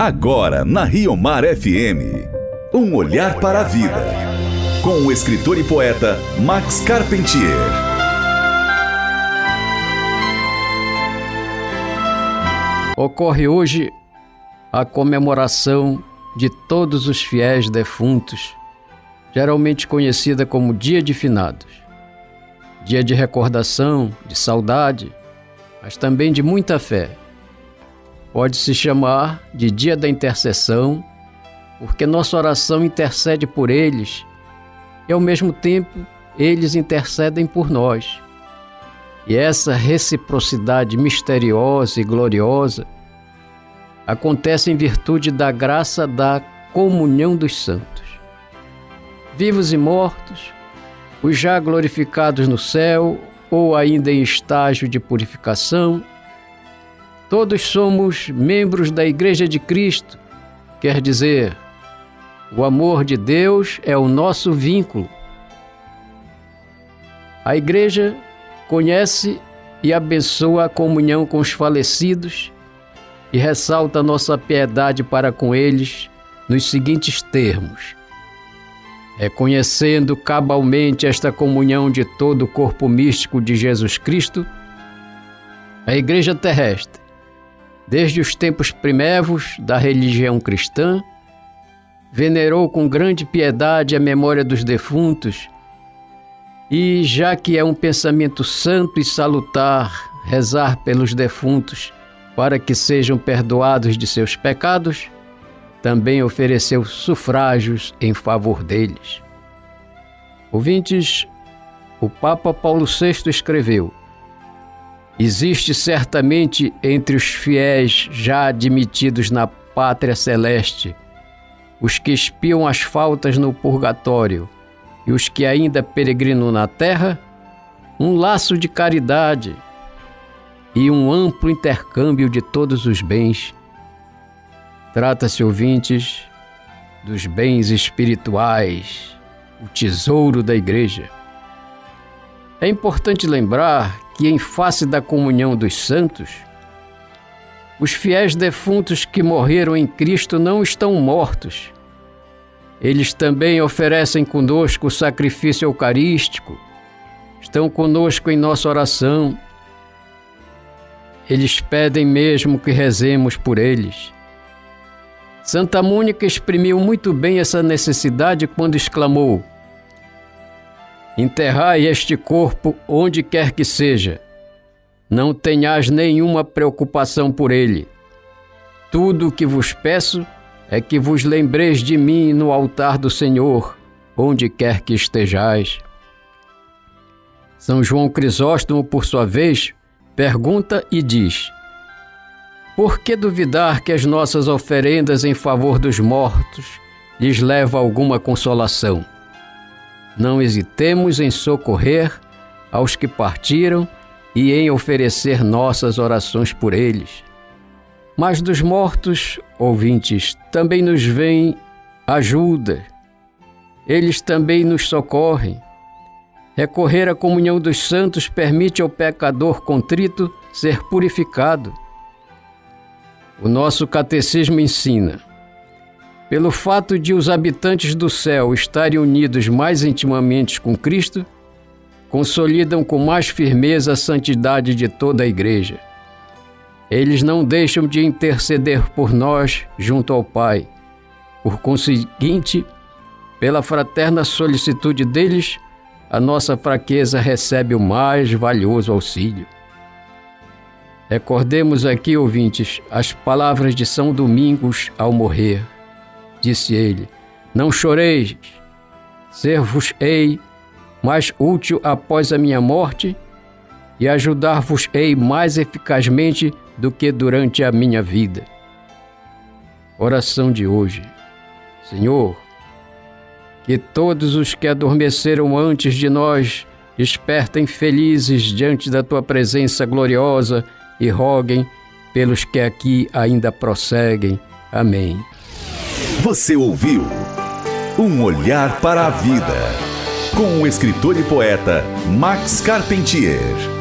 Agora na Rio Mar FM. Um olhar para a vida. Com o escritor e poeta Max Carpentier. Ocorre hoje a comemoração de todos os fiéis defuntos, geralmente conhecida como Dia de Finados. Dia de recordação, de saudade, mas também de muita fé. Pode se chamar de Dia da Intercessão, porque nossa oração intercede por eles e, ao mesmo tempo, eles intercedem por nós. E essa reciprocidade misteriosa e gloriosa acontece em virtude da graça da comunhão dos santos. Vivos e mortos, os já glorificados no céu ou ainda em estágio de purificação, todos somos membros da Igreja de Cristo, quer dizer, o amor de Deus é o nosso vínculo. A Igreja conhece e abençoa a comunhão com os falecidos e ressalta nossa piedade para com eles nos seguintes termos: reconhecendo cabalmente esta comunhão de todo o corpo místico de Jesus Cristo, a Igreja terrestre, desde os tempos primevos da religião cristã, venerou com grande piedade a memória dos defuntos e, já que é um pensamento santo e salutar rezar pelos defuntos, para que sejam perdoados de seus pecados, também ofereceu sufrágios em favor deles. Ouvintes, o Papa Paulo VI escreveu: Existe certamente entre os fiéis já admitidos na pátria celeste os que espiam as faltas no purgatório e os que ainda peregrinam na terra, um laço de caridade e um amplo intercâmbio de todos os bens. Trata-se, ouvintes, dos bens espirituais, o tesouro da Igreja. É importante lembrar que, em face da comunhão dos santos, os fiéis defuntos que morreram em Cristo não estão mortos. Eles também oferecem conosco o sacrifício eucarístico, estão conosco em nossa oração eles pedem mesmo que rezemos por eles. Santa Mônica exprimiu muito bem essa necessidade quando exclamou: Enterrai este corpo onde quer que seja. Não tenhais nenhuma preocupação por ele. Tudo o que vos peço é que vos lembreis de mim no altar do Senhor, onde quer que estejais. São João Crisóstomo, por sua vez, pergunta e diz: Por que duvidar que as nossas oferendas em favor dos mortos lhes leva alguma consolação? Não hesitemos em socorrer aos que partiram e em oferecer nossas orações por eles. Mas dos mortos, ouvintes, também nos vem ajuda. Eles também nos socorrem Recorrer à comunhão dos santos permite ao pecador contrito ser purificado. O nosso catecismo ensina: pelo fato de os habitantes do céu estarem unidos mais intimamente com Cristo, consolidam com mais firmeza a santidade de toda a Igreja. Eles não deixam de interceder por nós junto ao Pai. Por conseguinte, pela fraterna solicitude deles, a nossa fraqueza recebe o mais valioso auxílio. Recordemos aqui, ouvintes, as palavras de São Domingos ao morrer. Disse ele: Não choreis, ser-vos-ei mais útil após a minha morte e ajudar-vos-ei mais eficazmente do que durante a minha vida. Oração de hoje. Senhor, que todos os que adormeceram antes de nós despertem felizes diante da tua presença gloriosa e roguem pelos que aqui ainda prosseguem. Amém. Você ouviu Um Olhar para a Vida, com o escritor e poeta Max Carpentier.